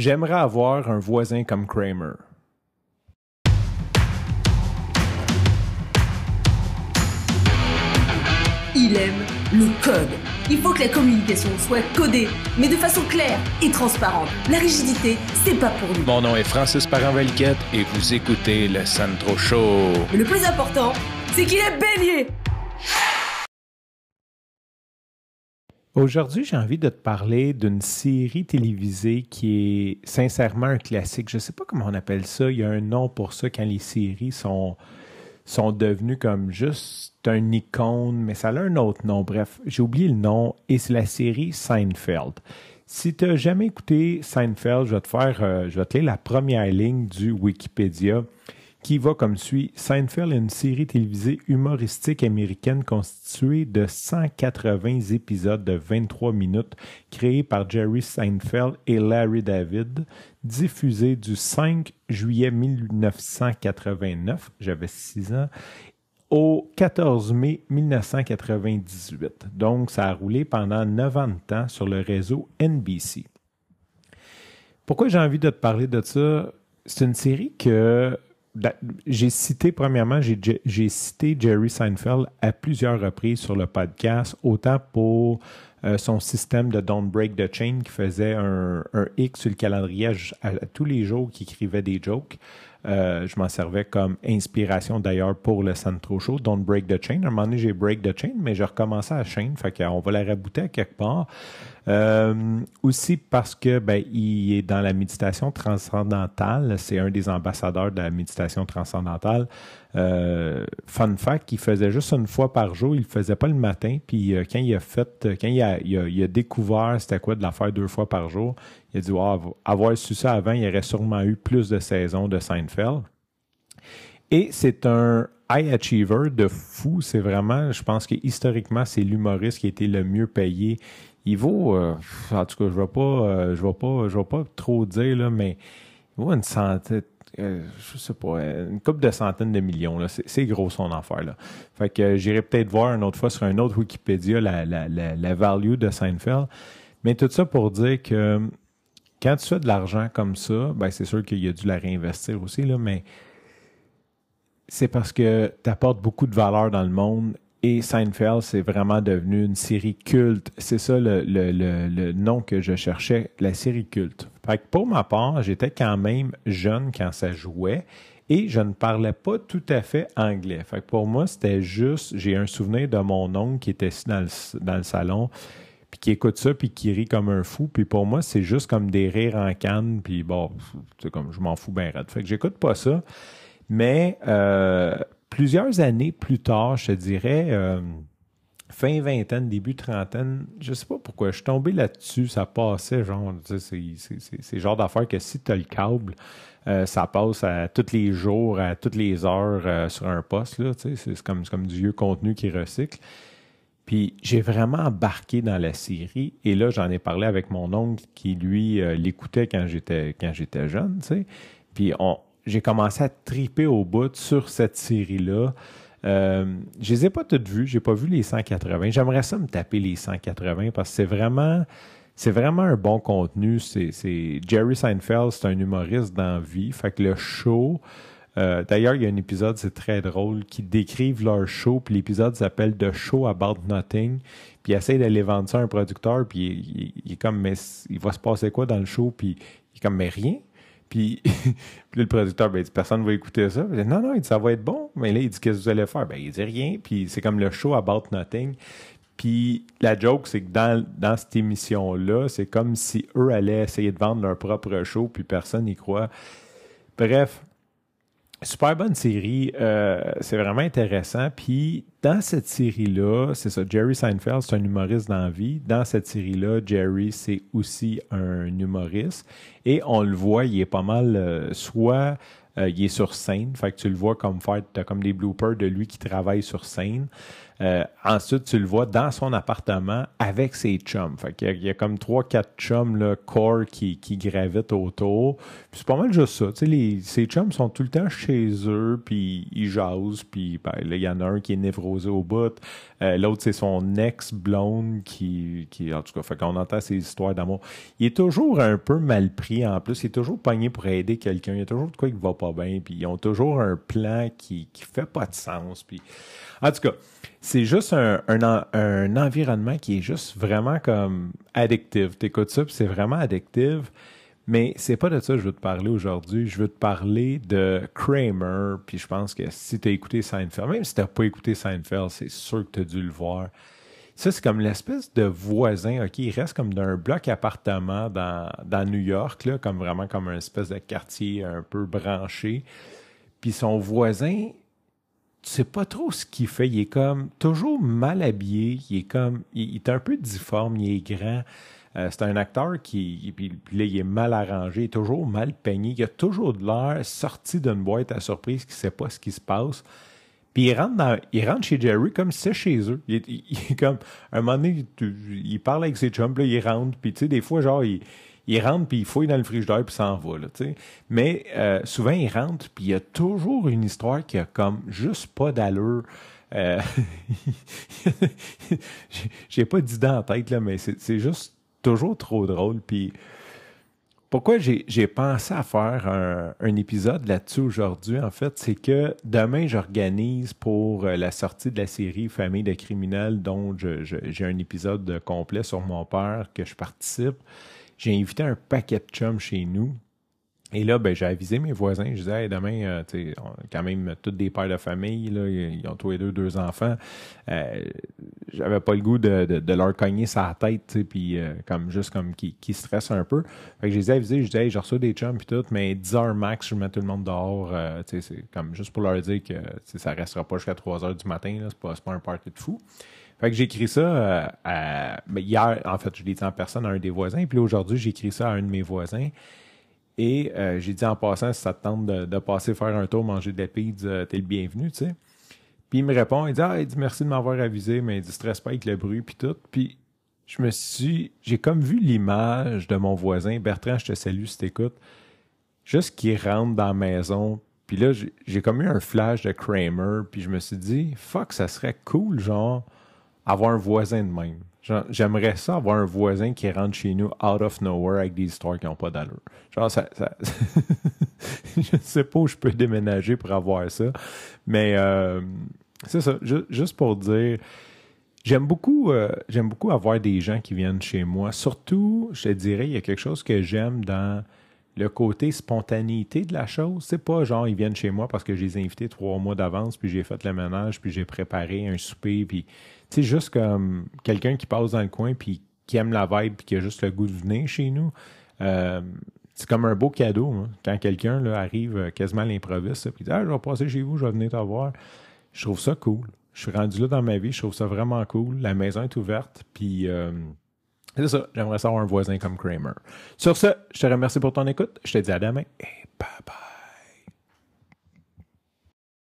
J'aimerais avoir un voisin comme Kramer. Il aime le code. Il faut que la communication soit codée, mais de façon claire et transparente. La rigidité, c'est pas pour nous. Mon nom est Francis Parent-Velquette et vous écoutez le Sandro Show. Mais le plus important, c'est qu'il est bélier. Aujourd'hui, j'ai envie de te parler d'une série télévisée qui est sincèrement un classique. Je ne sais pas comment on appelle ça. Il y a un nom pour ça quand les séries sont, sont devenues comme juste un icône, mais ça a un autre nom. Bref, j'ai oublié le nom et c'est la série Seinfeld. Si tu n'as jamais écouté Seinfeld, je vais te faire, euh, je vais te lire la première ligne du Wikipédia qui va comme suit? Seinfeld est une série télévisée humoristique américaine constituée de 180 épisodes de 23 minutes créés par Jerry Seinfeld et Larry David, diffusée du 5 juillet 1989, j'avais 6 ans, au 14 mai 1998. Donc, ça a roulé pendant 9 ans sur le réseau NBC. Pourquoi j'ai envie de te parler de ça? C'est une série que j'ai cité, premièrement, j'ai cité Jerry Seinfeld à plusieurs reprises sur le podcast, autant pour euh, son système de Don't Break the Chain qui faisait un, X sur le calendrier à, tous les jours qui écrivait des jokes. Euh, je m'en servais comme inspiration d'ailleurs pour le Santro Show, Don't Break the Chain. À un moment donné, j'ai Break the Chain, mais j'ai recommencé à la chaîne, fait qu'on va la rabouter à quelque part. Euh, aussi parce que ben, il est dans la méditation transcendantale. C'est un des ambassadeurs de la méditation transcendantale. Euh, fun fact, il faisait juste une fois par jour. Il le faisait pas le matin. Puis euh, quand il a fait, quand il a, il a, découvert c'était quoi de la faire deux fois par jour, il a dit avoir su ça avant, il aurait sûrement eu plus de saisons de Seinfeld. Et c'est un high achiever de fou. C'est vraiment, je pense que historiquement, c'est l'humoriste qui a été le mieux payé il vaut, euh, en tout cas, je ne vais pas, euh, je vais pas, je vais pas trop dire, là, mais il vaut une centaine, euh, je sais pas, une couple de centaines de millions. Là. C'est, gros son affaire. Là. Fait que j'irai peut-être voir une autre fois sur un autre Wikipédia la, la, la, value de Seinfeld. Mais tout ça pour dire que quand tu fais de l'argent comme ça, ben c'est sûr qu'il a dû la réinvestir aussi, là, mais c'est parce que tu apportes beaucoup de valeur dans le monde et Seinfeld, c'est vraiment devenu une série culte. C'est ça le, nom que je cherchais, la série culte. Fait que pour ma part, j'étais quand même jeune quand ça jouait et je ne parlais pas tout à fait anglais. Fait que pour moi, c'était juste, j'ai un souvenir de mon oncle qui était assis dans le, salon puis qui écoute ça, puis qui rit comme un fou. Puis pour moi, c'est juste comme des rires en canne, puis bon, c'est comme, je m'en fous bien raide. Fait que j'écoute pas ça. Mais euh, plusieurs années plus tard, je te dirais, euh, fin vingtaine, début trentaine, je sais pas pourquoi, je suis tombé là-dessus, ça passait, genre, c'est le genre d'affaire que si tu as le câble, euh, ça passe à tous les jours, à toutes les heures euh, sur un poste, c'est comme, du vieux contenu qui recycle. Puis j'ai vraiment embarqué dans la série. Et là, j'en ai parlé avec mon oncle qui, lui, l'écoutait quand j'étais quand j'étais jeune, tu sais. Puis on, j'ai commencé à triper au bout sur cette série-là. Euh, je les ai pas toutes vues, j'ai pas vu les 180. J'aimerais ça me taper les 180 parce que c'est vraiment, c'est vraiment un bon contenu. C'est, Jerry Seinfeld, c'est un humoriste dans vie. Fait que le show, euh, d'ailleurs, il y a un épisode, c'est très drôle, qui décrivent leur show, puis l'épisode s'appelle The Show About Nothing. Puis il essaie d'aller vendre ça à un producteur, puis il, est comme, mais il va se passer quoi dans le show? Puis il est comme, mais rien. Puis, le producteur, ben, il dit, personne ne va écouter ça. dit, non, non, il dit, ça va être bon. Mais là, il dit, qu'est-ce que vous allez faire? Ben, il dit rien. Puis, c'est comme le show About Nothing. Puis, la joke, c'est que dans, dans cette émission-là, c'est comme si eux allaient essayer de vendre leur propre show, puis personne n'y croit. Bref, Super bonne série, euh, c'est vraiment intéressant. Puis dans cette série-là, c'est ça, Jerry Seinfeld, c'est un humoriste dans la vie. Dans cette série-là, Jerry, c'est aussi un humoriste. Et on le voit, il est pas mal, euh, soit euh, il est sur scène, fait que tu le vois comme faire, as comme des bloopers de lui qui travaille sur scène. Euh, ensuite, tu le vois dans son appartement avec ses chums. Fait qu'il y, il y a comme trois, quatre chums, là, core qui, qui gravitent autour. C'est pas mal juste ça. Tu sais, les, ces chums sont tout le temps chez eux, puis ils jasent, puis ben, là, il y en a un qui est névrosé au bout. Euh, l'autre, c'est son ex-blonde qui, qui, en tout cas, fait qu'on entend ses histoires d'amour. Il est toujours un peu mal pris en plus. Il est toujours pogné pour aider quelqu'un. Il y a toujours de quoi qui va pas bien. Puis ils ont toujours un plan qui, qui fait pas de sens. Puis, en tout cas, c'est juste un, un, environnement qui est juste vraiment comme addictif. T'écoutes ça, c'est vraiment addictif. Mais c'est pas de ça que je veux te parler aujourd'hui. Je veux te parler de Kramer. Puis je pense que si tu as écouté Seinfeld, même si tu pas écouté Seinfeld, c'est sûr que tu dû le voir. Ça, c'est comme l'espèce de voisin, OK, il reste comme d'un bloc appartement dans, dans New York, là, comme vraiment comme un espèce de quartier un peu branché. Puis son voisin, tu sais pas trop ce qu'il fait. Il est comme toujours mal habillé. Il est comme. Il, est un peu difforme, il est grand. Euh, c'est un acteur qui. Puis, là, il est mal arrangé, il toujours mal peigné. Il a toujours de l'air sorti d'une boîte à surprise qui sait pas ce qui se passe. Puis il rentre, dans, il rentre chez Jerry comme si c'était chez eux. Il est, comme, un moment donné, il, parle avec ses chums, là, il rentre, puis tu sais, des fois, genre, il, il rentre puis il fouille dans le frigidaire puis s'en va. Là, Mais euh, souvent, il rentre puis il y a toujours une histoire qui a comme juste pas d'allure. Euh, J'ai pas d'idée en tête, là, mais c'est juste toujours trop drôle. Puis pourquoi j'ai pensé à faire un, un épisode là-dessus aujourd'hui, en fait, c'est que demain, j'organise pour euh, la sortie de la série Famille de criminels, dont j'ai un épisode complet sur mon père que je participe j'ai invité un paquet de chums chez nous. Et là, ben, j'ai avisé mes voisins. Je disais, demain, euh, quand même toutes des pères de famille, là, ils ont tous les deux deux enfants. Euh, J'avais pas le goût de, leur cogner sa tête, puis euh, comme juste comme qui, qui stresse un peu. Fait que je les ai avisés, je disais, hey, je reçois des chums puis tout, mais 10 heures max, je mets tout le monde dehors. Euh, c'est comme juste pour leur dire que ça restera pas jusqu'à 3 heures du matin. C'est pas, pas un party de fou. Fait que j'ai écrit ça euh, à, ben, hier, en fait, je l'ai dit en personne à un des voisins, puis aujourd'hui, j'ai écrit ça à un de mes voisins. Et euh, j'ai dit en passant, si ça te tente de, passer faire un tour, manger de la pizza, t'es le bienvenu, tu sais. Puis il me répond, il dit, ah, il dit merci de m'avoir avisé, mais il dit stresse pas avec le bruit, puis tout. Puis je me suis, j'ai comme vu l'image de mon voisin, Bertrand, je te salue si t'écoutes, juste qu'il rentre dans la maison, puis là, j'ai comme eu un flash de Kramer, puis je me suis dit, fuck, ça serait cool, genre, avoir un voisin de même. J'aimerais ça avoir un voisin qui rentre chez nous out of nowhere avec des histoires qui n'ont pas d'allure. Genre, ça, je ne sais pas où je peux déménager pour avoir ça. Mais euh, c'est ça. Juste pour dire, j'aime beaucoup, euh, j'aime beaucoup avoir des gens qui viennent chez moi. Surtout, je te dirais, il y a quelque chose que j'aime dans le côté spontanéité de la chose. C'est pas genre ils viennent chez moi parce que je les ai invités trois mois d'avance, puis j'ai fait le ménage, puis j'ai préparé un souper, puis sais, juste comme quelqu'un qui passe dans le coin puis qui aime la vibe puis qui a juste le goût de venir chez nous. Euh, c'est comme un beau cadeau hein. quand quelqu'un arrive euh, quasiment à l'improviste puis dit Ah, je vais passer chez vous, je vais venir te voir. Je trouve ça cool. Je suis rendu là dans ma vie, je trouve ça vraiment cool. La maison est ouverte, puis euh, c'est ça. J'aimerais savoir un voisin comme Kramer. Sur ce, je te remercie pour ton écoute. Je te dis à demain et bye bye.